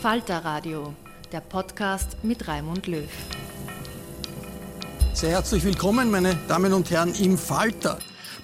Falter Radio, der Podcast mit Raimund Löw. Sehr herzlich willkommen, meine Damen und Herren, im Falter.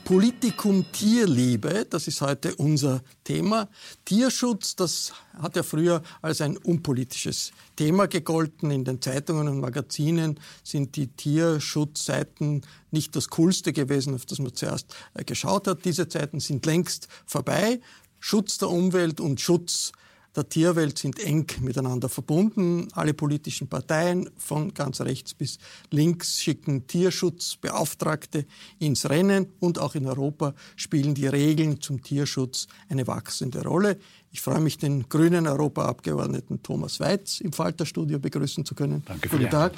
Politikum Tierliebe, das ist heute unser Thema. Tierschutz, das hat ja früher als ein unpolitisches Thema gegolten. In den Zeitungen und Magazinen sind die Tierschutzseiten nicht das Coolste gewesen, auf das man zuerst äh, geschaut hat. Diese Zeiten sind längst vorbei. Schutz der Umwelt und Schutz der Tierwelt sind eng miteinander verbunden. Alle politischen Parteien von ganz rechts bis links schicken Tierschutzbeauftragte ins Rennen und auch in Europa spielen die Regeln zum Tierschutz eine wachsende Rolle. Ich freue mich, den grünen Europaabgeordneten Thomas Weiz im Falterstudio begrüßen zu können. Danke für Guten Tag.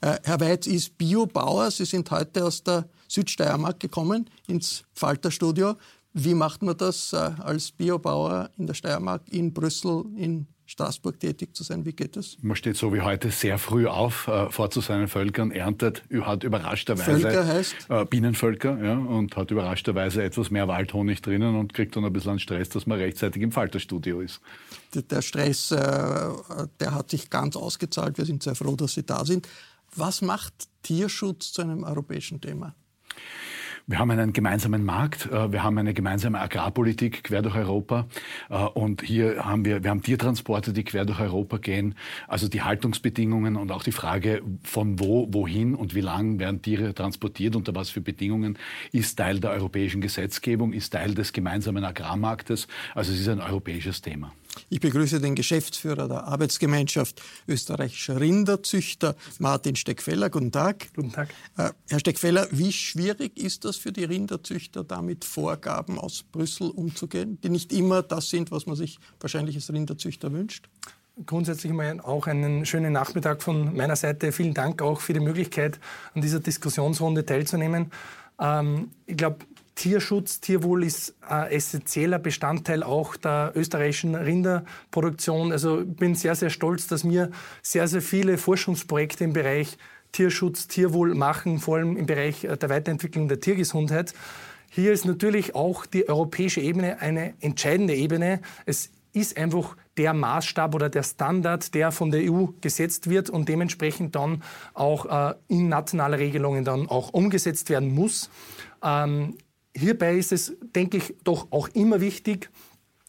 Äh, Herr Weiz ist Biobauer. Sie sind heute aus der Südsteiermark gekommen ins Falterstudio. Wie macht man das äh, als Biobauer in der Steiermark, in Brüssel, in Straßburg tätig zu sein? Wie geht das? Man steht so wie heute sehr früh auf, äh, fährt zu seinen Völkern, erntet, hat überraschterweise Völker heißt? Äh, Bienenvölker ja, und hat überraschterweise etwas mehr Waldhonig drinnen und kriegt dann ein bisschen Stress, dass man rechtzeitig im Falterstudio ist. Der Stress, äh, der hat sich ganz ausgezahlt. Wir sind sehr froh, dass Sie da sind. Was macht Tierschutz zu einem europäischen Thema? Wir haben einen gemeinsamen Markt, äh, wir haben eine gemeinsame Agrarpolitik quer durch Europa äh, und hier haben wir, wir haben Tiertransporte, die quer durch Europa gehen. Also die Haltungsbedingungen und auch die Frage von wo, wohin und wie lang werden Tiere transportiert, unter was für Bedingungen, ist Teil der europäischen Gesetzgebung, ist Teil des gemeinsamen Agrarmarktes. Also es ist ein europäisches Thema. Ich begrüße den Geschäftsführer der Arbeitsgemeinschaft österreichischer Rinderzüchter, Martin Steckfeller. Guten Tag. Guten Tag. Äh, Herr Steckfeller, wie schwierig ist das für die Rinderzüchter, da mit Vorgaben aus Brüssel umzugehen, die nicht immer das sind, was man sich wahrscheinlich als Rinderzüchter wünscht? Grundsätzlich mal auch einen schönen Nachmittag von meiner Seite. Vielen Dank auch für die Möglichkeit, an dieser Diskussionsrunde teilzunehmen. Ähm, ich glaube, Tierschutz, Tierwohl ist ein essentieller Bestandteil auch der österreichischen Rinderproduktion. Also ich bin sehr, sehr stolz, dass wir sehr, sehr viele Forschungsprojekte im Bereich Tierschutz, Tierwohl machen, vor allem im Bereich der Weiterentwicklung der Tiergesundheit. Hier ist natürlich auch die europäische Ebene eine entscheidende Ebene. Es ist einfach der Maßstab oder der Standard, der von der EU gesetzt wird und dementsprechend dann auch äh, in nationale Regelungen dann auch umgesetzt werden muss. Ähm, hierbei ist es, denke ich, doch auch immer wichtig,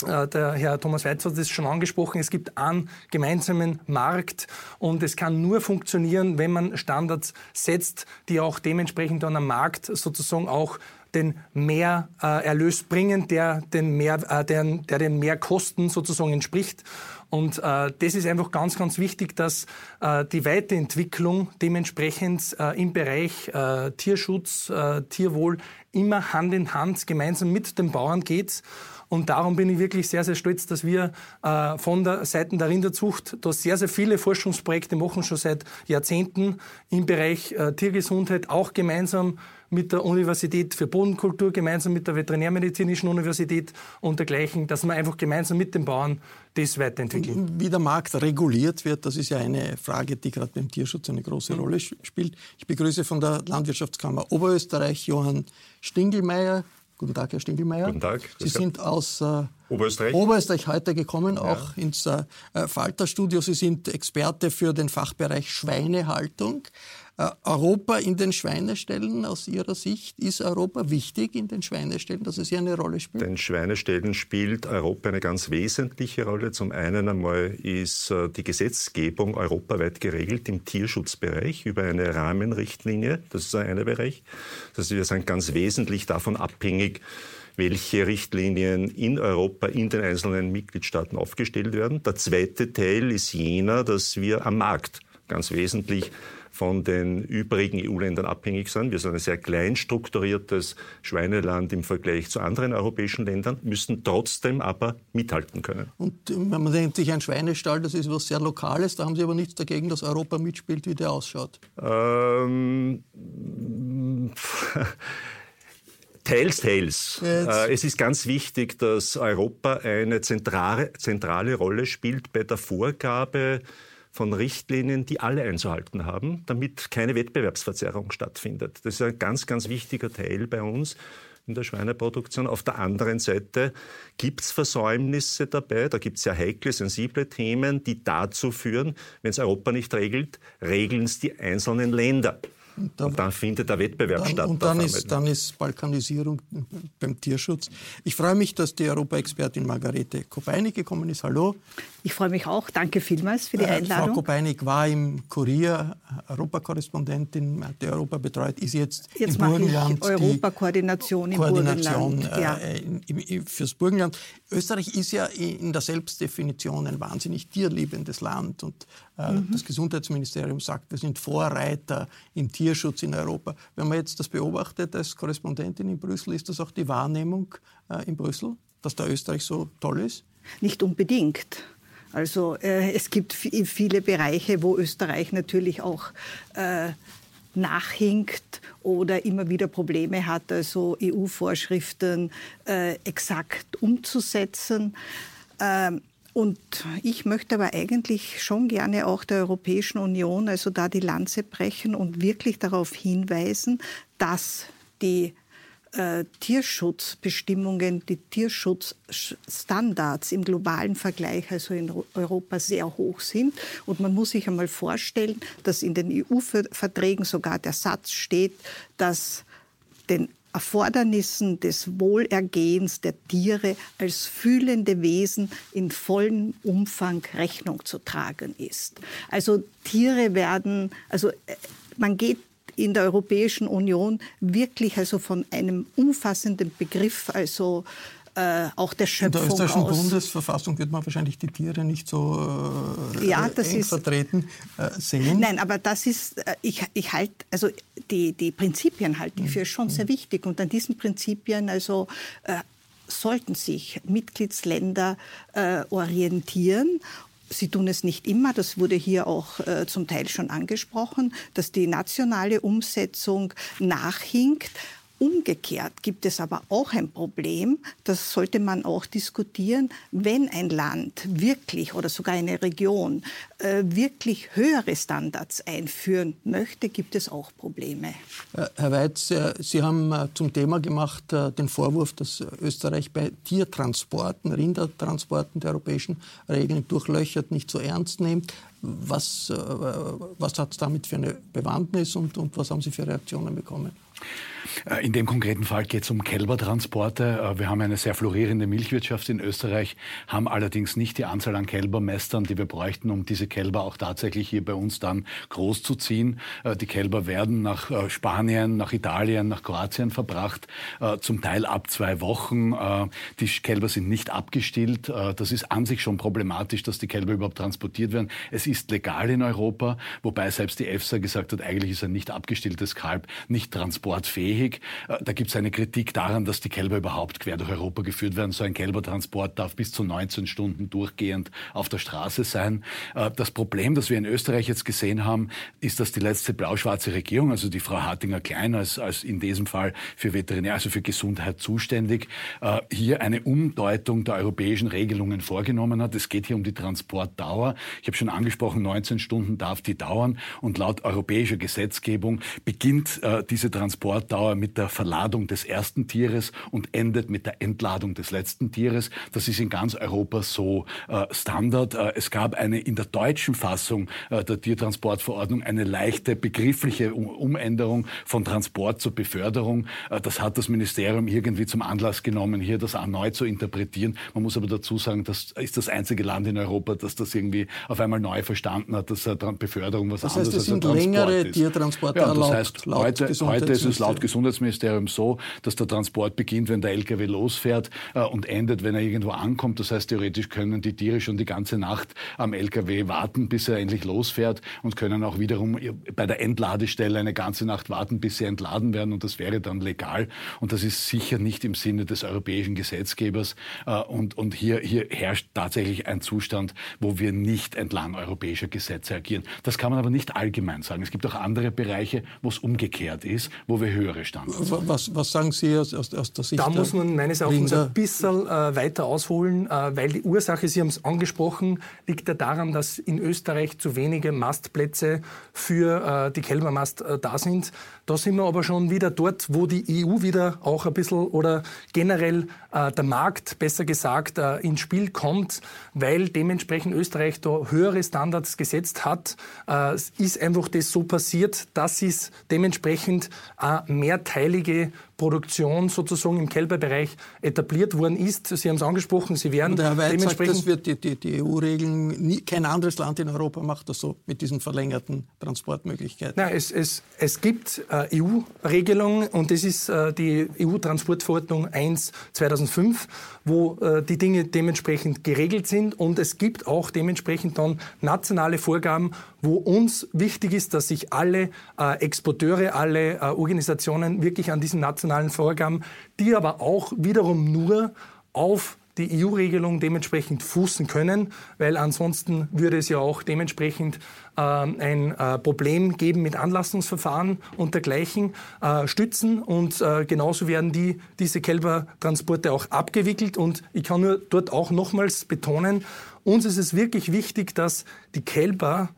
äh, der Herr Thomas Weitz hat es schon angesprochen, es gibt einen gemeinsamen Markt und es kann nur funktionieren, wenn man Standards setzt, die auch dementsprechend dann am Markt sozusagen auch den Mehrerlös bringen, der den, mehr, äh, der, der den Mehrkosten sozusagen entspricht. Und äh, das ist einfach ganz, ganz wichtig, dass äh, die Weiterentwicklung dementsprechend äh, im Bereich äh, Tierschutz, äh, Tierwohl immer Hand in Hand gemeinsam mit den Bauern geht. Und darum bin ich wirklich sehr, sehr stolz, dass wir äh, von der Seite der Rinderzucht da sehr, sehr viele Forschungsprojekte machen, schon seit Jahrzehnten im Bereich äh, Tiergesundheit, auch gemeinsam mit der Universität für Bodenkultur, gemeinsam mit der Veterinärmedizinischen Universität und dergleichen, dass man einfach gemeinsam mit den Bauern das weiterentwickeln. Wie der Markt reguliert wird, das ist ja eine Frage, die gerade beim Tierschutz eine große mhm. Rolle spielt. Ich begrüße von der Landwirtschaftskammer Oberösterreich Johann Stingelmeier. Guten Tag, Herr Stingelmeier. Guten Tag. Sie sind aus äh, Oberösterreich. Oberösterreich heute gekommen, ja. auch ins äh, Falterstudio. Sie sind Experte für den Fachbereich Schweinehaltung. Äh, Europa in den Schweineställen aus Ihrer Sicht, ist Europa wichtig in den Schweineställen, dass es hier eine Rolle spielt? Den Schweineställen spielt Europa eine ganz wesentliche Rolle. Zum einen einmal ist äh, die Gesetzgebung europaweit geregelt im Tierschutzbereich über eine Rahmenrichtlinie. Das ist der eine Bereich. Das heißt, wir sind ganz wesentlich davon abhängig, welche Richtlinien in Europa in den einzelnen Mitgliedstaaten aufgestellt werden. Der zweite Teil ist jener, dass wir am Markt ganz wesentlich von den übrigen EU-Ländern abhängig sind. Wir sind ein sehr klein strukturiertes Schweineland im Vergleich zu anderen europäischen Ländern, müssen trotzdem aber mithalten können. Und wenn man denkt sich ein Schweinestall, das ist was sehr Lokales, da haben Sie aber nichts dagegen, dass Europa mitspielt, wie der ausschaut. Ähm, Teils, teils. Äh, es ist ganz wichtig, dass Europa eine zentrale, zentrale Rolle spielt bei der Vorgabe von Richtlinien, die alle einzuhalten haben, damit keine Wettbewerbsverzerrung stattfindet. Das ist ein ganz, ganz wichtiger Teil bei uns in der Schweineproduktion. Auf der anderen Seite gibt es Versäumnisse dabei, da gibt es sehr heikle, sensible Themen, die dazu führen, wenn es Europa nicht regelt, regeln es die einzelnen Länder. Und, da, und dann findet der Wettbewerb dann, statt. Und dann ist, dann ist Balkanisierung beim Tierschutz. Ich freue mich, dass die Europa-Expertin Margarete Kopeinig gekommen ist. Hallo. Ich freue mich auch. Danke vielmals für die Einladung. Äh, Frau Kopeinig war im Kurier Europakorrespondentin, hat die Europa betreut, ist jetzt, jetzt im Burgenland. Europakoordination im Koordination Burgenland. Ja. Äh, fürs Burgenland. Österreich ist ja in der Selbstdefinition ein wahnsinnig tierliebendes Land und äh, mhm. das Gesundheitsministerium sagt, wir sind Vorreiter im Tier Tierschutz in Europa. Wenn man jetzt das beobachtet als Korrespondentin in Brüssel, ist das auch die Wahrnehmung äh, in Brüssel, dass der Österreich so toll ist? Nicht unbedingt. Also äh, es gibt viele Bereiche, wo Österreich natürlich auch äh, nachhinkt oder immer wieder Probleme hat, also EU-Vorschriften äh, exakt umzusetzen. Ähm, und ich möchte aber eigentlich schon gerne auch der Europäischen Union, also da die Lanze brechen und wirklich darauf hinweisen, dass die äh, Tierschutzbestimmungen, die Tierschutzstandards im globalen Vergleich, also in Europa, sehr hoch sind. Und man muss sich einmal vorstellen, dass in den EU-Verträgen sogar der Satz steht, dass den Erfordernissen des Wohlergehens der Tiere als fühlende Wesen in vollem Umfang Rechnung zu tragen ist. Also Tiere werden, also äh, man geht in der Europäischen Union wirklich also von einem umfassenden Begriff, also äh, auch der Schöpfung In der österreichischen aus. Bundesverfassung wird man wahrscheinlich die Tiere nicht so äh, ja, das eng ist, vertreten äh, sehen. Nein, aber das ist, äh, ich, ich halte, also die, die Prinzipien halte ich für schon sehr wichtig. Und an diesen Prinzipien also äh, sollten sich Mitgliedsländer äh, orientieren Sie tun es nicht immer, das wurde hier auch äh, zum Teil schon angesprochen, dass die nationale Umsetzung nachhinkt. Umgekehrt gibt es aber auch ein Problem, das sollte man auch diskutieren, wenn ein Land wirklich oder sogar eine Region äh, wirklich höhere Standards einführen möchte, gibt es auch Probleme. Äh, Herr Weitz, äh, Sie haben äh, zum Thema gemacht den Vorwurf, dass Österreich bei Tiertransporten, Rindertransporten der europäischen Regeln durchlöchert, nicht so ernst nimmt. Was, was hat es damit für eine Bewandtnis und, und was haben Sie für Reaktionen bekommen? Äh, in dem konkreten Fall geht es um Kälbertransporte. Äh, wir haben eine sehr florierende Milchwirtschaft in Österreich, haben allerdings nicht die Anzahl an Kälbermestern, die wir bräuchten, um diese Kälber auch tatsächlich hier bei uns dann groß zu ziehen. Äh, die Kälber werden nach Spanien, nach Italien, nach Kroatien verbracht, zum Teil ab zwei Wochen. Die Kälber sind nicht abgestillt. Das ist an sich schon problematisch, dass die Kälber überhaupt transportiert werden. Es ist legal in Europa, wobei selbst die EFSA gesagt hat, eigentlich ist ein nicht abgestilltes Kalb nicht transportfähig fähig. Äh, da gibt es eine Kritik daran, dass die Kälber überhaupt quer durch Europa geführt werden. So ein Kälbertransport darf bis zu 19 Stunden durchgehend auf der Straße sein. Äh, das Problem, das wir in Österreich jetzt gesehen haben, ist, dass die letzte blau-schwarze Regierung, also die Frau Hartinger-Klein als, als in diesem Fall für Veterinär, also für Gesundheit zuständig, äh, hier eine Umdeutung der europäischen Regelungen vorgenommen hat. Es geht hier um die Transportdauer. Ich habe schon angesprochen, 19 Stunden darf die dauern und laut europäischer Gesetzgebung beginnt diese Transportdauer mit der Verladung des ersten Tieres und endet mit der Entladung des letzten Tieres. Das ist in ganz Europa so äh, Standard. Äh, es gab eine in der deutschen Fassung äh, der Tiertransportverordnung eine leichte begriffliche Umänderung von Transport zur Beförderung. Äh, das hat das Ministerium irgendwie zum Anlass genommen, hier das erneut zu interpretieren. Man muss aber dazu sagen, das ist das einzige Land in Europa, das das irgendwie auf einmal neu verstanden hat, dass Beförderung was das anderes heißt, es sind längere ist. Tiertransporte ja. Das heißt, heute, heute ist es laut Gesundheitsministerium so, dass der Transport beginnt, wenn der LKW losfährt äh, und endet, wenn er irgendwo ankommt. Das heißt, theoretisch können die Tiere schon die ganze Nacht am LKW warten, bis er endlich losfährt und können auch wiederum bei der Entladestelle eine ganze Nacht warten, bis sie entladen werden und das wäre dann legal. Und das ist sicher nicht im Sinne des europäischen Gesetzgebers. Äh, und, und hier, hier herrscht tatsächlich ein Zustand, wo wir nicht entlang europäischer Gesetze agieren. Das kann man aber nicht allgemein sagen. Es gibt auch andere Bereiche, wo es umgekehrt ist, wo wir höhere Standards haben. Was, was sagen Sie aus, aus, aus der Sicht Da muss man meines Erachtens ein bisschen äh, weiter ausholen, äh, weil die Ursache, Sie haben es angesprochen, liegt ja daran, dass in Österreich zu wenige Mastplätze für äh, die Kälbermast äh, da sind. Da sind wir aber schon wieder dort, wo die EU wieder auch ein bisschen oder generell äh, der Markt, besser gesagt, äh, ins Spiel kommt, weil dementsprechend Österreich da höhere Standards gesetzt hat. Äh, es ist einfach das so passiert, dass es dementsprechend eine mehrteilige Produktion sozusagen im Kälberbereich etabliert worden ist. Sie haben es angesprochen, sie werden Und Herr Weid dementsprechend... Sagt, das wird die, die, die EU-Regeln, kein anderes Land in Europa macht das so mit diesen verlängerten Transportmöglichkeiten. Nein, es, es, es gibt äh, EU-Regelungen und das ist äh, die EU-Transportverordnung 1 2005, wo äh, die Dinge dementsprechend geregelt sind und es gibt auch dementsprechend dann nationale Vorgaben, wo uns wichtig ist, dass sich alle äh, Exporteure, alle äh, Organisationen wirklich an diesen nationalen Vorgaben, die aber auch wiederum nur auf die EU-Regelung dementsprechend fußen können, weil ansonsten würde es ja auch dementsprechend äh, ein äh, Problem geben mit Anlassungsverfahren und dergleichen äh, stützen und äh, genauso werden die, diese Kälbertransporte auch abgewickelt. Und ich kann nur dort auch nochmals betonen, uns ist es wirklich wichtig, dass die Kälber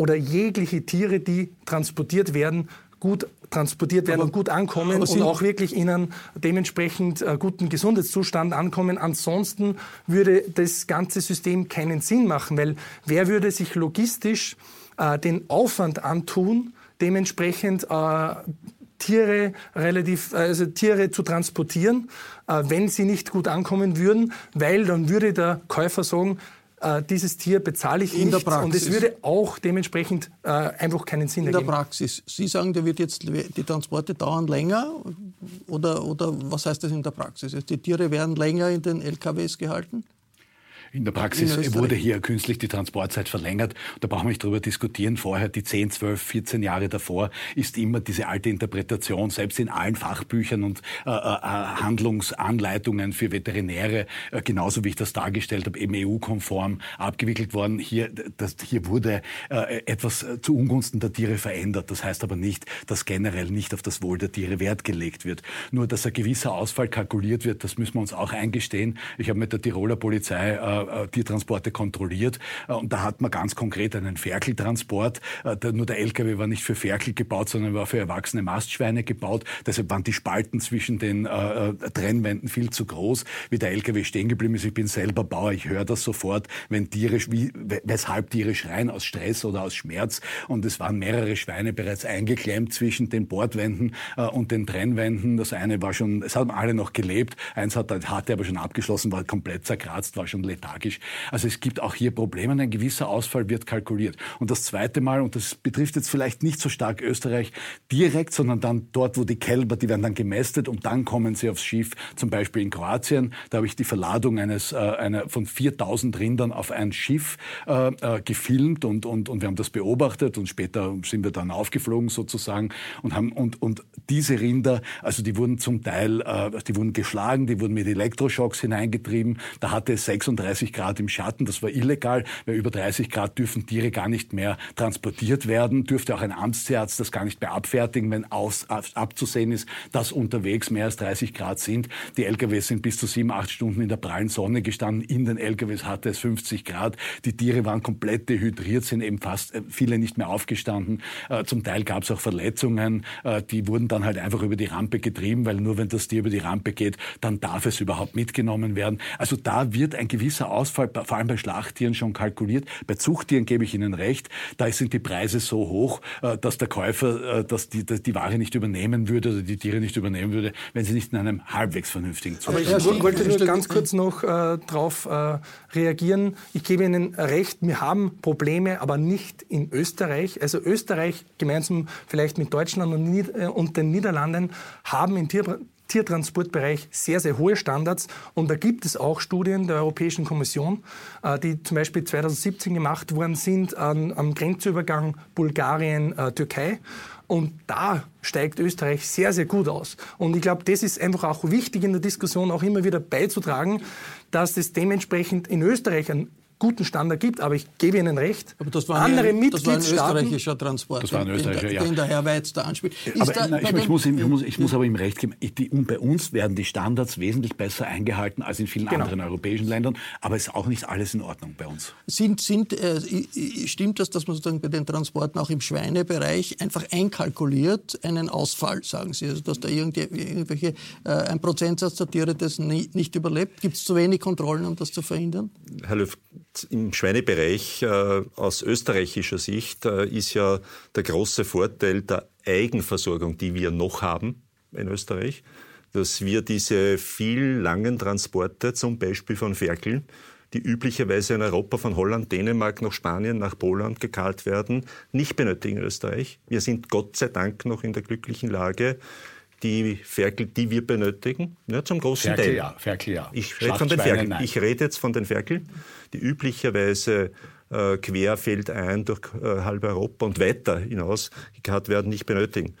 oder jegliche Tiere, die transportiert werden, gut transportiert werden aber, und gut ankommen und auch wirklich in einem dementsprechend äh, guten Gesundheitszustand ankommen. Ansonsten würde das ganze System keinen Sinn machen, weil wer würde sich logistisch äh, den Aufwand antun, dementsprechend äh, Tiere relativ, also Tiere zu transportieren, äh, wenn sie nicht gut ankommen würden, weil dann würde der Käufer sagen, äh, dieses Tier bezahle ich in nicht. Und es würde auch dementsprechend äh, einfach keinen Sinn in ergeben. In der Praxis. Sie sagen, der wird jetzt, die Transporte dauern länger oder, oder was heißt das in der Praxis? Die Tiere werden länger in den LKWs gehalten? In der Praxis in wurde hier künstlich die Transportzeit verlängert. Da brauchen wir nicht darüber diskutieren. Vorher, die 10, 12, 14 Jahre davor, ist immer diese alte Interpretation, selbst in allen Fachbüchern und äh, äh, Handlungsanleitungen für Veterinäre, äh, genauso wie ich das dargestellt habe, eben EU-konform abgewickelt worden. Hier, das, hier wurde äh, etwas zu Ungunsten der Tiere verändert. Das heißt aber nicht, dass generell nicht auf das Wohl der Tiere Wert gelegt wird. Nur, dass ein gewisser Ausfall kalkuliert wird, das müssen wir uns auch eingestehen. Ich habe mit der Tiroler Polizei äh, Tiertransporte kontrolliert. Äh, und da hat man ganz konkret einen Ferkeltransport. Äh, nur der LKW war nicht für Ferkel gebaut, sondern war für erwachsene Mastschweine gebaut. Deshalb waren die Spalten zwischen den äh, Trennwänden viel zu groß, wie der LKW stehen geblieben ist. Ich bin selber Bauer, ich höre das sofort, wenn Tiere, wie, weshalb Tiere schreien aus Stress oder aus Schmerz. Und es waren mehrere Schweine bereits eingeklemmt zwischen den Bordwänden und den Trennwänden. Das eine war schon, es haben alle noch gelebt. Eins hat, hatte aber schon abgeschlossen, war komplett zerkratzt, war schon letal tragisch. Also es gibt auch hier Probleme ein gewisser Ausfall wird kalkuliert. Und das zweite Mal, und das betrifft jetzt vielleicht nicht so stark Österreich direkt, sondern dann dort, wo die Kälber, die werden dann gemästet und dann kommen sie aufs Schiff, zum Beispiel in Kroatien. Da habe ich die Verladung eines, äh, einer, von 4000 Rindern auf ein Schiff äh, äh, gefilmt und, und, und wir haben das beobachtet und später sind wir dann aufgeflogen sozusagen und haben, und, und diese Rinder, also die wurden zum Teil, äh, die wurden geschlagen, die wurden mit Elektroschocks hineingetrieben. Da hatte es 36 30 Grad im Schatten. Das war illegal, weil über 30 Grad dürfen Tiere gar nicht mehr transportiert werden. Dürfte auch ein Amtstierarzt das gar nicht mehr abfertigen, wenn aus, abzusehen ist, dass unterwegs mehr als 30 Grad sind. Die LKWs sind bis zu sieben, acht Stunden in der prallen Sonne gestanden. In den LKWs hatte es 50 Grad. Die Tiere waren komplett dehydriert, sind eben fast äh, viele nicht mehr aufgestanden. Äh, zum Teil gab es auch Verletzungen. Äh, die wurden dann halt einfach über die Rampe getrieben, weil nur wenn das Tier über die Rampe geht, dann darf es überhaupt mitgenommen werden. Also da wird ein gewisser der Ausfall vor allem bei Schlachttieren schon kalkuliert. Bei Zuchttieren gebe ich Ihnen recht, da sind die Preise so hoch, äh, dass der Käufer äh, dass die, dass die Ware nicht übernehmen würde oder die Tiere nicht übernehmen würde, wenn sie nicht in einem halbwegs vernünftigen Zustand sind. Aber ich wollte nur ganz kurz noch äh, darauf äh, reagieren. Ich gebe Ihnen recht, wir haben Probleme, aber nicht in Österreich. Also Österreich gemeinsam vielleicht mit Deutschland und, äh, und den Niederlanden haben im Tier Tiertransportbereich sehr, sehr hohe Standards. Und da gibt es auch Studien der Europäischen Kommission, äh, die zum Beispiel 2017 gemacht worden sind am Grenzübergang Bulgarien-Türkei. Und da steigt Österreich sehr, sehr gut aus. Und ich glaube, das ist einfach auch wichtig in der Diskussion auch immer wieder beizutragen, dass es dementsprechend in Österreich ein guten Standard gibt, aber ich gebe Ihnen recht. Aber das war andere ein, das war ein österreichischer Transport, das war ein österreichischer, den, ja. den der Herr Weiz da anspielt. Aber, da, ich, ich, muss, ich, muss, ich, muss, aber ihm recht geben, die, bei uns werden die Standards wesentlich besser eingehalten als in vielen genau. anderen europäischen Ländern, aber es ist auch nicht alles in Ordnung bei uns. Sind, sind, äh, stimmt das, dass man sozusagen bei den Transporten auch im Schweinebereich einfach einkalkuliert einen Ausfall, sagen Sie, also dass da irgendwelche, äh, ein Prozentsatz der Tiere das nie, nicht überlebt? Gibt es zu wenig Kontrollen, um das zu verhindern? Herr Löw, im Schweinebereich äh, aus österreichischer Sicht äh, ist ja der große Vorteil der Eigenversorgung, die wir noch haben in Österreich, dass wir diese viel langen Transporte, zum Beispiel von Ferkeln, die üblicherweise in Europa von Holland, Dänemark nach Spanien, nach Polen gekarrt werden, nicht benötigen in Österreich. Wir sind Gott sei Dank noch in der glücklichen Lage, die Ferkel, die wir benötigen, ja, zum großen Ferkel, Teil. Ja, Ferkel, ja. Ich rede von den Ferkeln. Ich rede jetzt von den Ferkeln, die üblicherweise äh, querfeldein durch äh, halb Europa und weiter hinaus gekarrt werden, nicht benötigen.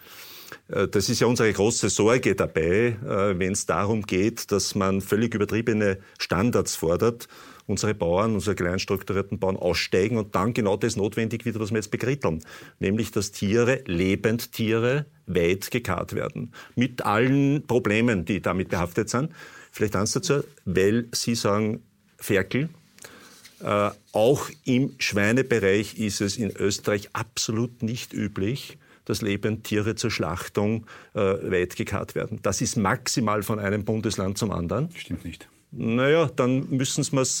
Äh, das ist ja unsere große Sorge dabei, äh, wenn es darum geht, dass man völlig übertriebene Standards fordert unsere Bauern, unsere kleinstrukturierten Bauern aussteigen und dann genau das notwendig wird, was wir jetzt bekritteln. Nämlich, dass Tiere, Lebendtiere, weit gekarrt werden. Mit allen Problemen, die damit behaftet sind. Vielleicht eins dazu, weil Sie sagen, Ferkel, äh, auch im Schweinebereich ist es in Österreich absolut nicht üblich, dass Lebendtiere zur Schlachtung äh, weit gekarrt werden. Das ist maximal von einem Bundesland zum anderen. Stimmt nicht. Naja, dann müssen Sie es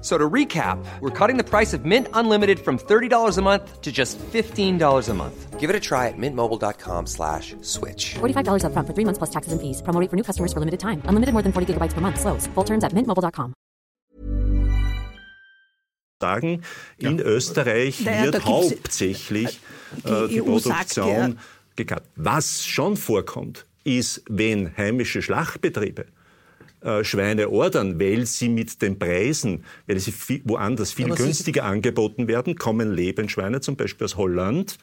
So to recap, we're cutting the price of Mint Unlimited from $30 a month to just $15 a month. Give it a try at mintmobile.com slash switch. $45 up front for three months plus taxes and fees. Promo for new customers for limited time. Unlimited more than 40 gigabytes per month. Slows. Full terms at mintmobile.com. Sagen, in ja. Österreich naja, wird hauptsächlich äh, die, die Produktion gekappt. Was schon vorkommt, ist, wenn heimische Schlachtbetriebe äh, Schweine ordern, weil sie mit den Preisen, weil sie viel, woanders viel günstiger angeboten werden, kommen Lebensschweine zum Beispiel aus Holland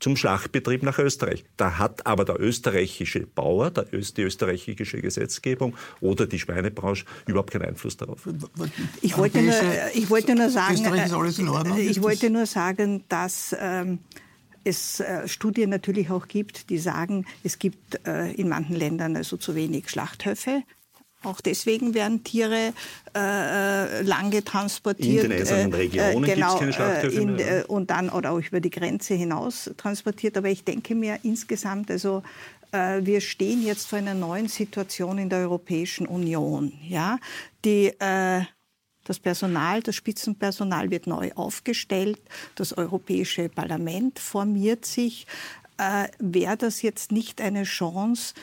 zum Schlachtbetrieb nach Österreich. Da hat aber der österreichische Bauer, der, die österreichische Gesetzgebung oder die Schweinebranche überhaupt keinen Einfluss darauf. Ich wollte nur, ich wollte nur sagen, äh, ich wollte nur sagen, dass ähm, es äh, Studien natürlich auch gibt, die sagen, es gibt äh, in manchen Ländern also zu wenig Schlachthöfe. Auch deswegen werden Tiere äh, lange transportiert. In den einzelnen äh, Regionen äh, genau, gibt es keine in, äh, Und dann oder auch über die Grenze hinaus transportiert. Aber ich denke mir insgesamt, also äh, wir stehen jetzt vor einer neuen Situation in der Europäischen Union. Ja? Die, äh, das Personal, das Spitzenpersonal wird neu aufgestellt. Das Europäische Parlament formiert sich. Wäre das jetzt nicht eine Chance,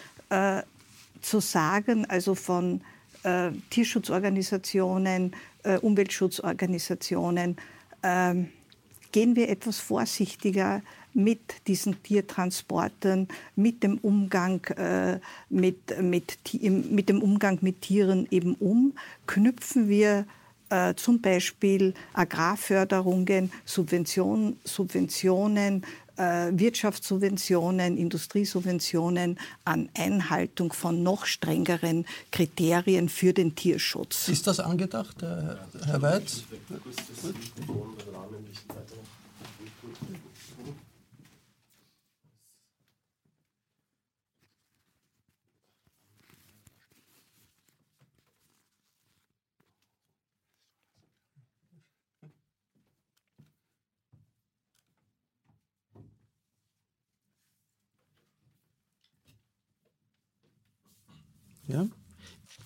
zu sagen, also von äh, Tierschutzorganisationen, äh, Umweltschutzorganisationen, äh, gehen wir etwas vorsichtiger mit diesen Tiertransporten, mit dem Umgang, äh, mit, mit, mit dem Umgang mit Tieren eben um, knüpfen wir äh, zum Beispiel Agrarförderungen, Subvention, Subventionen Wirtschaftssubventionen, Industriesubventionen an Einhaltung von noch strengeren Kriterien für den Tierschutz. Ist das angedacht, Herr Weiz? Ja?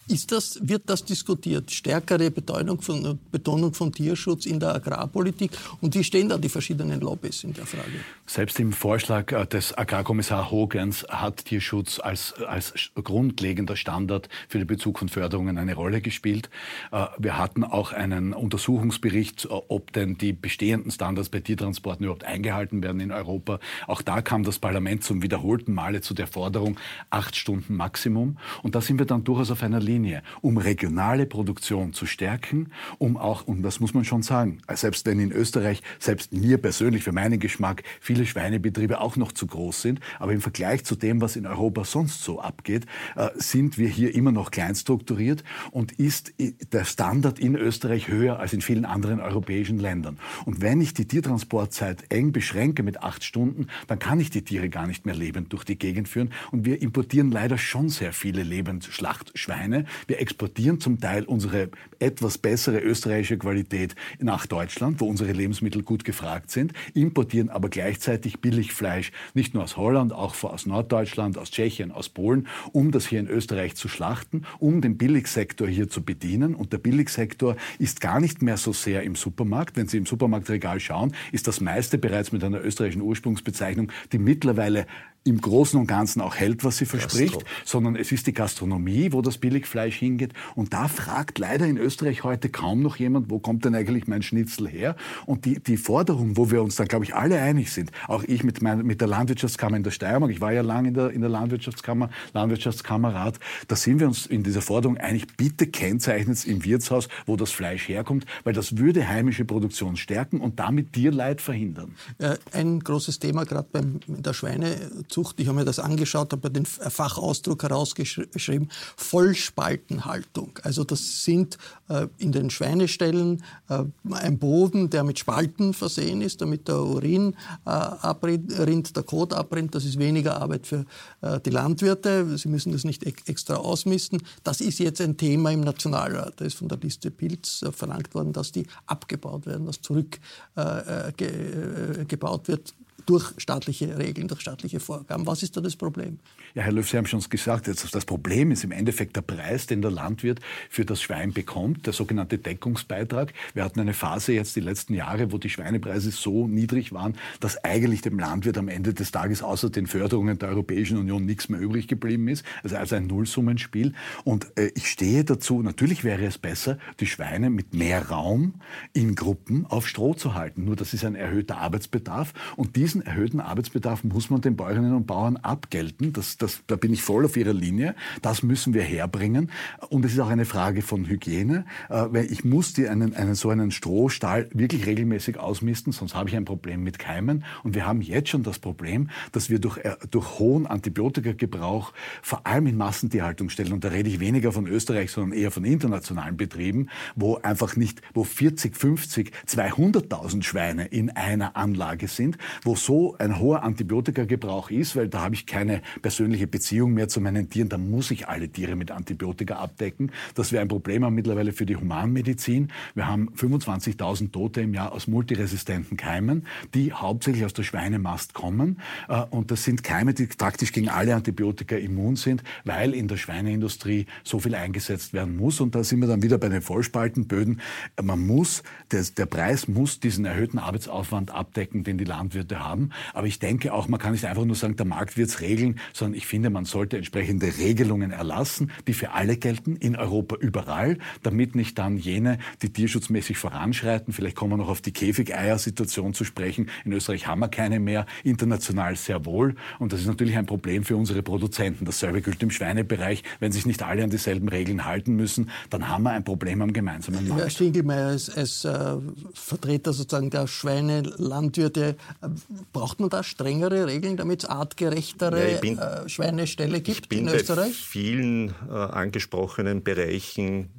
Ist das, wird das diskutiert? Stärkere Betonung von, Betonung von Tierschutz in der Agrarpolitik? Und wie stehen da die verschiedenen Lobbys in der Frage? Selbst im Vorschlag äh, des Agrarkommissar Hogens hat Tierschutz als, als grundlegender Standard für den Bezug von Förderungen eine Rolle gespielt. Äh, wir hatten auch einen Untersuchungsbericht, äh, ob denn die bestehenden Standards bei Tiertransporten überhaupt eingehalten werden in Europa. Auch da kam das Parlament zum wiederholten Male zu der Forderung acht Stunden Maximum. Und da sind wir dann durchaus auf einer Linie Linie, um regionale Produktion zu stärken, um auch, und das muss man schon sagen, selbst wenn in Österreich, selbst mir persönlich, für meinen Geschmack, viele Schweinebetriebe auch noch zu groß sind, aber im Vergleich zu dem, was in Europa sonst so abgeht, äh, sind wir hier immer noch kleinstrukturiert und ist der Standard in Österreich höher als in vielen anderen europäischen Ländern. Und wenn ich die Tiertransportzeit eng beschränke mit acht Stunden, dann kann ich die Tiere gar nicht mehr lebend durch die Gegend führen. Und wir importieren leider schon sehr viele Lebendschlachtschweine, wir exportieren zum Teil unsere etwas bessere österreichische Qualität nach Deutschland, wo unsere Lebensmittel gut gefragt sind, importieren aber gleichzeitig Billigfleisch nicht nur aus Holland, auch aus Norddeutschland, aus Tschechien, aus Polen, um das hier in Österreich zu schlachten, um den Billigsektor hier zu bedienen. Und der Billigsektor ist gar nicht mehr so sehr im Supermarkt. Wenn Sie im Supermarktregal schauen, ist das meiste bereits mit einer österreichischen Ursprungsbezeichnung, die mittlerweile im Großen und Ganzen auch hält, was sie verspricht, Gastro. sondern es ist die Gastronomie, wo das Billigfleisch hingeht. Und da fragt leider in Österreich heute kaum noch jemand, wo kommt denn eigentlich mein Schnitzel her? Und die, die Forderung, wo wir uns dann, glaube ich, alle einig sind, auch ich mit, mein, mit der Landwirtschaftskammer in der Steiermark, ich war ja lange in der, in der Landwirtschaftskammer, Landwirtschaftskammerrat, da sind wir uns in dieser Forderung einig, bitte kennzeichnet es im Wirtshaus, wo das Fleisch herkommt, weil das würde heimische Produktion stärken und damit Tierleid verhindern. Äh, ein großes Thema gerade bei der Schweine Zucht. Ich habe mir das angeschaut, habe den Fachausdruck herausgeschrieben, Vollspaltenhaltung. Also das sind äh, in den Schweineställen äh, ein Boden, der mit Spalten versehen ist, damit der Urin äh, abrinnt, der Kot abrinnt. Das ist weniger Arbeit für äh, die Landwirte. Sie müssen das nicht extra ausmisten. Das ist jetzt ein Thema im Nationalrat. Da ist von der Liste Pilz äh, verlangt worden, dass die abgebaut werden, dass zurückgebaut äh, wird durch staatliche Regeln, durch staatliche Vorgaben. Was ist da das Problem? Ja, Herr Löw, Sie haben schon gesagt, das Problem ist im Endeffekt der Preis, den der Landwirt für das Schwein bekommt, der sogenannte Deckungsbeitrag. Wir hatten eine Phase jetzt die letzten Jahre, wo die Schweinepreise so niedrig waren, dass eigentlich dem Landwirt am Ende des Tages außer den Förderungen der Europäischen Union nichts mehr übrig geblieben ist. Also, ein Nullsummenspiel. Und äh, ich stehe dazu, natürlich wäre es besser, die Schweine mit mehr Raum in Gruppen auf Stroh zu halten. Nur das ist ein erhöhter Arbeitsbedarf und diesen diesen erhöhten Arbeitsbedarf muss man den Bäuerinnen und Bauern abgelten. Das, das, da bin ich voll auf Ihrer Linie. Das müssen wir herbringen. Und es ist auch eine Frage von Hygiene. Äh, weil ich muss die einen, einen, so einen Strohstall wirklich regelmäßig ausmisten, sonst habe ich ein Problem mit Keimen. Und wir haben jetzt schon das Problem, dass wir durch, äh, durch hohen Antibiotikagebrauch, vor allem in Massentierhaltungsstellen, und da rede ich weniger von Österreich, sondern eher von internationalen Betrieben, wo einfach nicht, wo 40, 50, 200.000 Schweine in einer Anlage sind, wo so ein hoher Antibiotikagebrauch ist, weil da habe ich keine persönliche Beziehung mehr zu meinen Tieren, da muss ich alle Tiere mit Antibiotika abdecken. Das wäre ein Problem mittlerweile für die Humanmedizin. Wir haben 25.000 Tote im Jahr aus multiresistenten Keimen, die hauptsächlich aus der Schweinemast kommen. Äh, und das sind Keime, die praktisch gegen alle Antibiotika immun sind, weil in der Schweineindustrie so viel eingesetzt werden muss. Und da sind wir dann wieder bei den Vollspaltenböden. Man muss, der Preis muss diesen erhöhten Arbeitsaufwand abdecken, den die Landwirte haben haben. Aber ich denke auch, man kann nicht einfach nur sagen, der Markt wird es regeln, sondern ich finde, man sollte entsprechende Regelungen erlassen, die für alle gelten, in Europa überall, damit nicht dann jene, die tierschutzmäßig voranschreiten, vielleicht kommen wir noch auf die Käfigeier-Situation zu sprechen. In Österreich haben wir keine mehr, international sehr wohl. Und das ist natürlich ein Problem für unsere Produzenten. Dasselbe gilt im Schweinebereich. Wenn sich nicht alle an dieselben Regeln halten müssen, dann haben wir ein Problem am gemeinsamen Markt. Herr Stingelmeier, als, als äh, Vertreter sozusagen der Schweinelandwirte, äh, Braucht man da strengere Regeln, damit es artgerechtere ja, bin, äh, Schweineställe gibt in Österreich? Ich bin bei vielen äh, angesprochenen Bereichen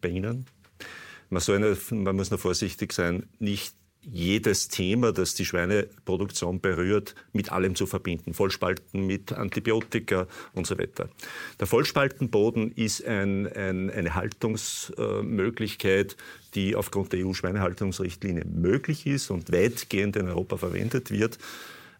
bei Ihnen. Man, eine, man muss nur vorsichtig sein, nicht jedes Thema, das die Schweineproduktion berührt, mit allem zu verbinden. Vollspalten mit Antibiotika und so weiter. Der Vollspaltenboden ist ein, ein, eine Haltungsmöglichkeit, die aufgrund der EU-Schweinehaltungsrichtlinie möglich ist und weitgehend in Europa verwendet wird.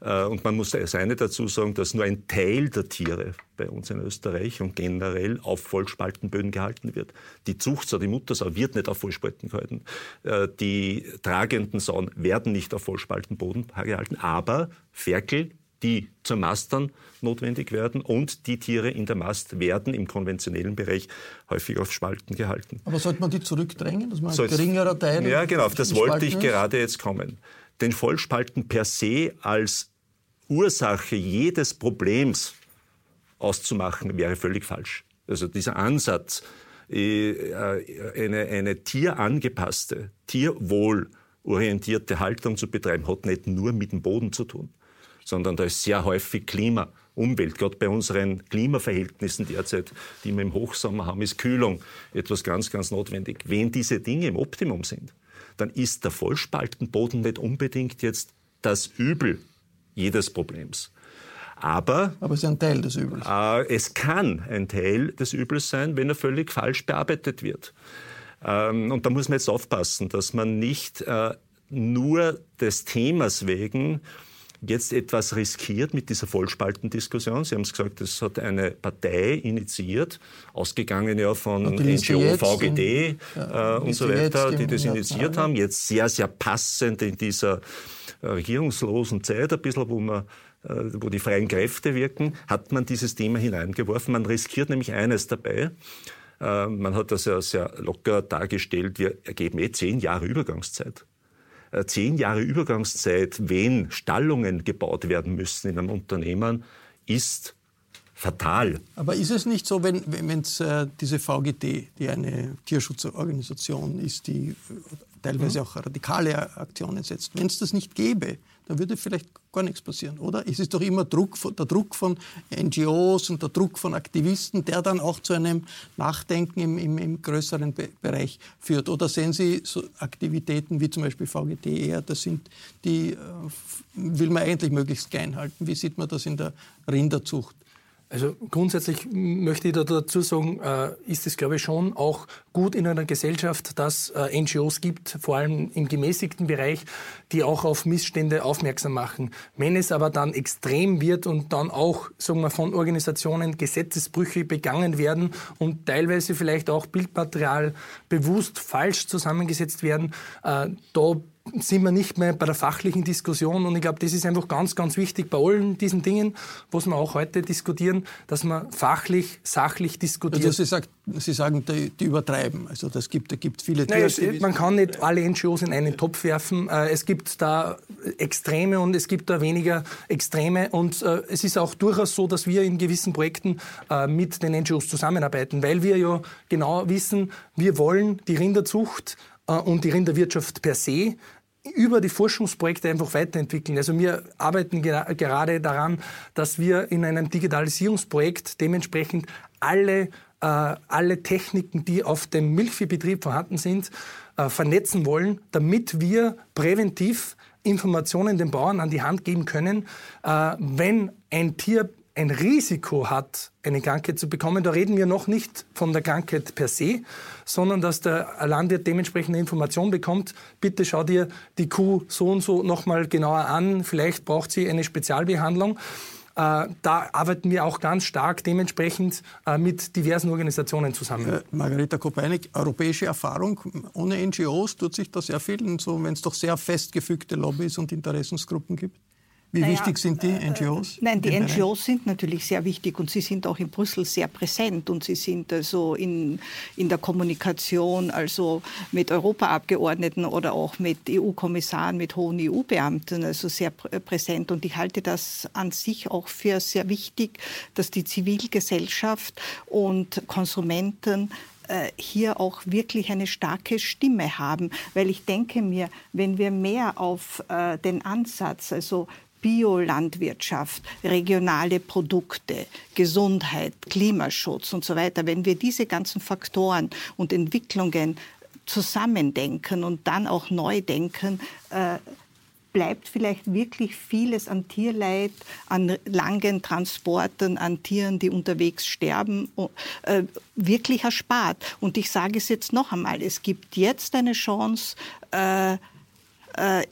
Äh, und man muss das eine dazu sagen, dass nur ein Teil der Tiere bei uns in Österreich und generell auf Vollspaltenböden gehalten wird. Die Zuchtsau, die Muttersau wird nicht auf Vollspalten gehalten. Äh, die tragenden Sauen werden nicht auf Vollspaltenboden gehalten, aber Ferkel, die zum Mastern notwendig werden und die Tiere in der Mast werden im konventionellen Bereich häufig auf Spalten gehalten. Aber sollte man die zurückdrängen, dass man ein geringerer Teil Ja, genau, auf das wollte ich ist? gerade jetzt kommen. Den Vollspalten per se als Ursache jedes Problems auszumachen, wäre völlig falsch. Also dieser Ansatz, äh, eine, eine tierangepasste, tierwohlorientierte Haltung zu betreiben, hat nicht nur mit dem Boden zu tun, sondern da ist sehr häufig Klima, Umwelt. Gerade bei unseren Klimaverhältnissen derzeit, die wir im Hochsommer haben, ist Kühlung etwas ganz, ganz notwendig. Wenn diese Dinge im Optimum sind, dann ist der Vollspaltenboden nicht unbedingt jetzt das Übel jedes Problems. Aber, Aber es ist ein Teil des Übels. Äh, es kann ein Teil des Übels sein, wenn er völlig falsch bearbeitet wird. Ähm, und da muss man jetzt aufpassen, dass man nicht äh, nur des Themas wegen jetzt etwas riskiert mit dieser Vollspaltendiskussion. Sie haben es gesagt, das hat eine Partei initiiert, ausgegangen ja von NGO, VGD ja, äh, und so weiter, die das initiiert haben. Jetzt sehr, sehr passend in dieser äh, regierungslosen Zeit, ein bisschen, wo man äh, wo die freien Kräfte wirken, hat man dieses Thema hineingeworfen. Man riskiert nämlich eines dabei. Äh, man hat das ja sehr locker dargestellt. Wir ergeben eh zehn Jahre Übergangszeit. Zehn Jahre Übergangszeit, wenn Stallungen gebaut werden müssen in einem Unternehmen, ist fatal. Aber ist es nicht so, wenn es äh, diese VGT, die eine Tierschutzorganisation ist, die teilweise mhm. auch radikale Aktionen setzt, wenn es das nicht gäbe, dann würde vielleicht gar nichts passieren, oder? Es ist doch immer Druck, der Druck von NGOs und der Druck von Aktivisten, der dann auch zu einem Nachdenken im, im, im größeren Be Bereich führt. Oder sehen Sie so Aktivitäten wie zum Beispiel VGT eher, das sind die, äh, will man eigentlich möglichst klein halten. Wie sieht man das in der Rinderzucht? Also grundsätzlich möchte ich da dazu sagen, äh, ist es, glaube ich, schon auch gut in einer Gesellschaft, dass äh, NGOs gibt, vor allem im gemäßigten Bereich, die auch auf Missstände aufmerksam machen. Wenn es aber dann extrem wird und dann auch, sagen wir, von Organisationen Gesetzesbrüche begangen werden und teilweise vielleicht auch Bildmaterial bewusst falsch zusammengesetzt werden, äh, da sind wir nicht mehr bei der fachlichen Diskussion. Und ich glaube, das ist einfach ganz, ganz wichtig bei allen diesen Dingen, was wir auch heute diskutieren, dass man fachlich, sachlich diskutiert. Also Sie, sagt, Sie sagen, die, die, übertreiben. Also das gibt, da gibt viele naja, es, Man kann nicht alle NGOs in einen Topf werfen. Äh, es gibt da Extreme und es gibt da weniger Extreme. Und äh, es ist auch durchaus so, dass wir in gewissen Projekten äh, mit den NGOs zusammenarbeiten, weil wir ja genau wissen, wir wollen die Rinderzucht und die Rinderwirtschaft per se über die Forschungsprojekte einfach weiterentwickeln. Also wir arbeiten gerade daran, dass wir in einem Digitalisierungsprojekt dementsprechend alle, äh, alle Techniken, die auf dem Milchviehbetrieb vorhanden sind, äh, vernetzen wollen, damit wir präventiv Informationen den Bauern an die Hand geben können, äh, wenn ein Tier ein Risiko hat, eine Krankheit zu bekommen. Da reden wir noch nicht von der Krankheit per se, sondern dass der Landwirt dementsprechende Information bekommt. Bitte schau dir die Kuh so und so nochmal genauer an. Vielleicht braucht sie eine Spezialbehandlung. Äh, da arbeiten wir auch ganz stark dementsprechend äh, mit diversen Organisationen zusammen. Margareta Kopeinik, europäische Erfahrung ohne NGOs tut sich da sehr viel, so, wenn es doch sehr festgefügte Lobbys und Interessensgruppen gibt? Wie naja, wichtig sind die äh, NGOs? Nein, die NGOs Bereich? sind natürlich sehr wichtig und sie sind auch in Brüssel sehr präsent und sie sind also in, in der Kommunikation, also mit Europaabgeordneten oder auch mit EU-Kommissaren, mit hohen EU-Beamten, also sehr präsent. Und ich halte das an sich auch für sehr wichtig, dass die Zivilgesellschaft und Konsumenten äh, hier auch wirklich eine starke Stimme haben, weil ich denke mir, wenn wir mehr auf äh, den Ansatz, also Biolandwirtschaft, regionale Produkte, Gesundheit, Klimaschutz und so weiter, wenn wir diese ganzen Faktoren und Entwicklungen zusammendenken und dann auch neu denken, äh, bleibt vielleicht wirklich vieles an Tierleid, an langen Transporten, an Tieren, die unterwegs sterben, äh, wirklich erspart. Und ich sage es jetzt noch einmal, es gibt jetzt eine Chance, äh, äh,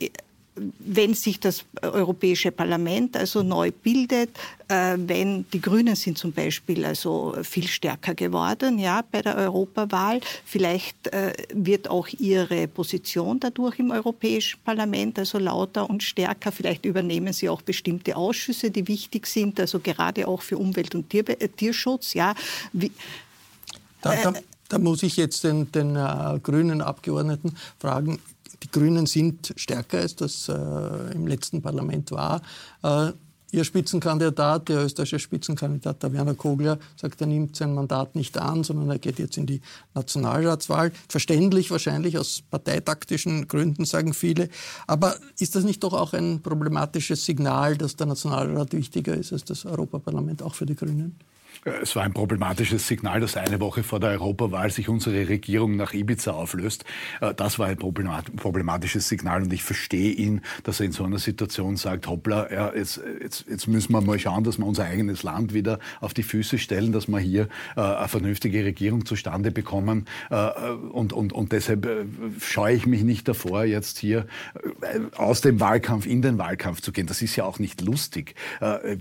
wenn sich das Europäische Parlament also neu bildet, äh, wenn die Grünen sind zum Beispiel also viel stärker geworden, ja, bei der Europawahl. Vielleicht äh, wird auch ihre Position dadurch im Europäischen Parlament also lauter und stärker. Vielleicht übernehmen sie auch bestimmte Ausschüsse, die wichtig sind, also gerade auch für Umwelt und Tier, äh, Tierschutz, ja. Wie, da, da, da, muss ich jetzt den, den äh, grünen Abgeordneten fragen, die Grünen sind stärker, als das äh, im letzten Parlament war. Äh, Ihr Spitzenkandidat, der österreichische Spitzenkandidat, der Werner Kogler, sagt, er nimmt sein Mandat nicht an, sondern er geht jetzt in die Nationalratswahl. Verständlich wahrscheinlich aus parteitaktischen Gründen, sagen viele. Aber ist das nicht doch auch ein problematisches Signal, dass der Nationalrat wichtiger ist als das Europaparlament, auch für die Grünen? Es war ein problematisches Signal, dass eine Woche vor der Europawahl sich unsere Regierung nach Ibiza auflöst. Äh, das war ein problematisches Signal und ich verstehe ihn, dass er in so einer Situation sagt, hoppla, ja, jetzt, jetzt, jetzt müssen wir mal schauen, dass wir unser eigenes Land wieder auf die Füße stellen, dass wir hier äh, eine vernünftige Regierung zustande bekommen. Äh, und, und, und deshalb scheue ich mich nicht davor, jetzt hier aus dem Wahlkampf in den Wahlkampf zu gehen. Das ist ja auch nicht lustig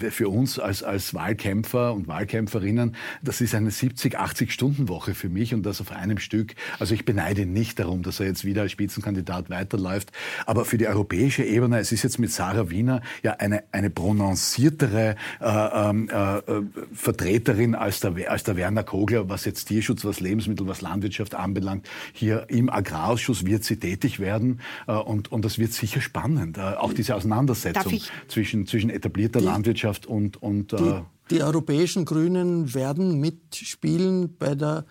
für uns als, als Wahlkämpfer und Wahlkämpfer Kämpferinnen, das ist eine 70, 80 Stunden Woche für mich und das auf einem Stück. Also ich beneide ihn nicht darum, dass er jetzt wieder als Spitzenkandidat weiterläuft. Aber für die europäische Ebene, es ist jetzt mit Sarah Wiener ja eine, eine prononciertere äh, ähm, äh, äh, Vertreterin als der, als der Werner Kogler, was jetzt Tierschutz, was Lebensmittel, was Landwirtschaft anbelangt. Hier im Agrarausschuss wird sie tätig werden äh, und, und das wird sicher spannend. Äh, auch diese Auseinandersetzung zwischen, zwischen etablierter Landwirtschaft und, und äh, die europäischen Grünen werden mitspielen bei der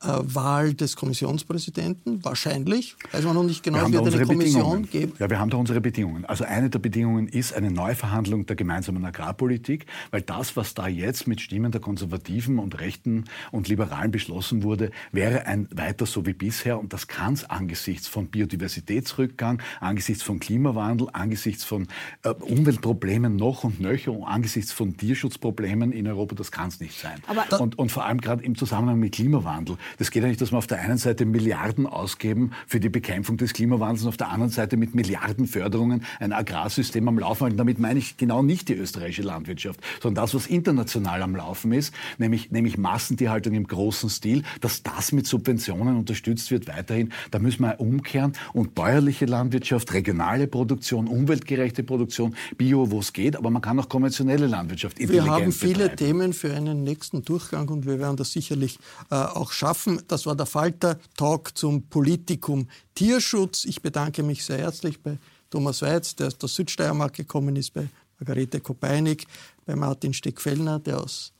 Wahl des Kommissionspräsidenten? Wahrscheinlich. Weiß man noch nicht genau, wie wird eine Kommission geben. Ja, wir haben da unsere Bedingungen. Also eine der Bedingungen ist eine Neuverhandlung der gemeinsamen Agrarpolitik, weil das, was da jetzt mit Stimmen der Konservativen und Rechten und Liberalen beschlossen wurde, wäre ein weiter so wie bisher. Und das kann es angesichts von Biodiversitätsrückgang, angesichts von Klimawandel, angesichts von äh, Umweltproblemen noch und nöcher und angesichts von Tierschutzproblemen in Europa, das kann es nicht sein. Und, und vor allem gerade im Zusammenhang mit Klimawandel. Das geht ja nicht, dass wir auf der einen Seite Milliarden ausgeben für die Bekämpfung des Klimawandels und auf der anderen Seite mit Milliardenförderungen ein Agrarsystem am Laufen halten. Damit meine ich genau nicht die österreichische Landwirtschaft, sondern das, was international am Laufen ist, nämlich, nämlich Massentierhaltung im großen Stil, dass das mit Subventionen unterstützt wird weiterhin. Da müssen wir umkehren und bäuerliche Landwirtschaft, regionale Produktion, umweltgerechte Produktion, Bio, wo es geht, aber man kann auch konventionelle Landwirtschaft intelligent Wir haben viele betreiben. Themen für einen nächsten Durchgang und wir werden das sicherlich äh, auch schaffen schaffen. Das war der Falter-Talk zum Politikum Tierschutz. Ich bedanke mich sehr herzlich bei Thomas Weiz, der aus der Südsteiermark gekommen ist, bei Margarete Kopeinig, bei Martin Steckfellner, der aus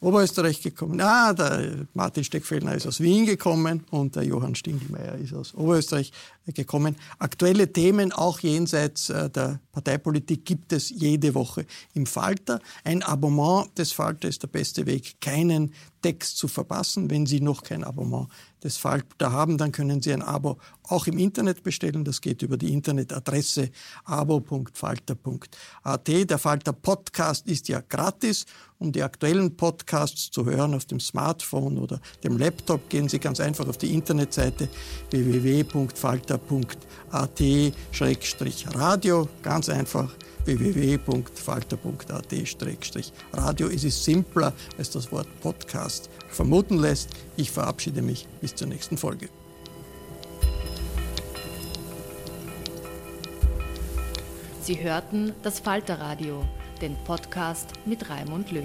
Oberösterreich gekommen. Ah, der Martin Steckfellner ist aus Wien gekommen und der Johann Stingelmeier ist aus Oberösterreich gekommen. Aktuelle Themen, auch jenseits äh, der Parteipolitik, gibt es jede Woche im Falter. Ein Abonnement des Falter ist der beste Weg, keinen Text zu verpassen. Wenn Sie noch kein Abonnement des Falter haben, dann können Sie ein Abo auch im Internet bestellen. Das geht über die Internetadresse abo.falter.at. Der Falter Podcast ist ja gratis. Um die aktuellen Podcasts zu hören auf dem Smartphone oder dem Laptop, gehen Sie ganz einfach auf die Internetseite www.falter.at-radio. Ganz einfach www.falter.at-radio. Es ist simpler, als das Wort Podcast vermuten lässt. Ich verabschiede mich bis zur nächsten Folge. Sie hörten das Falterradio, den Podcast mit Raimund Löw.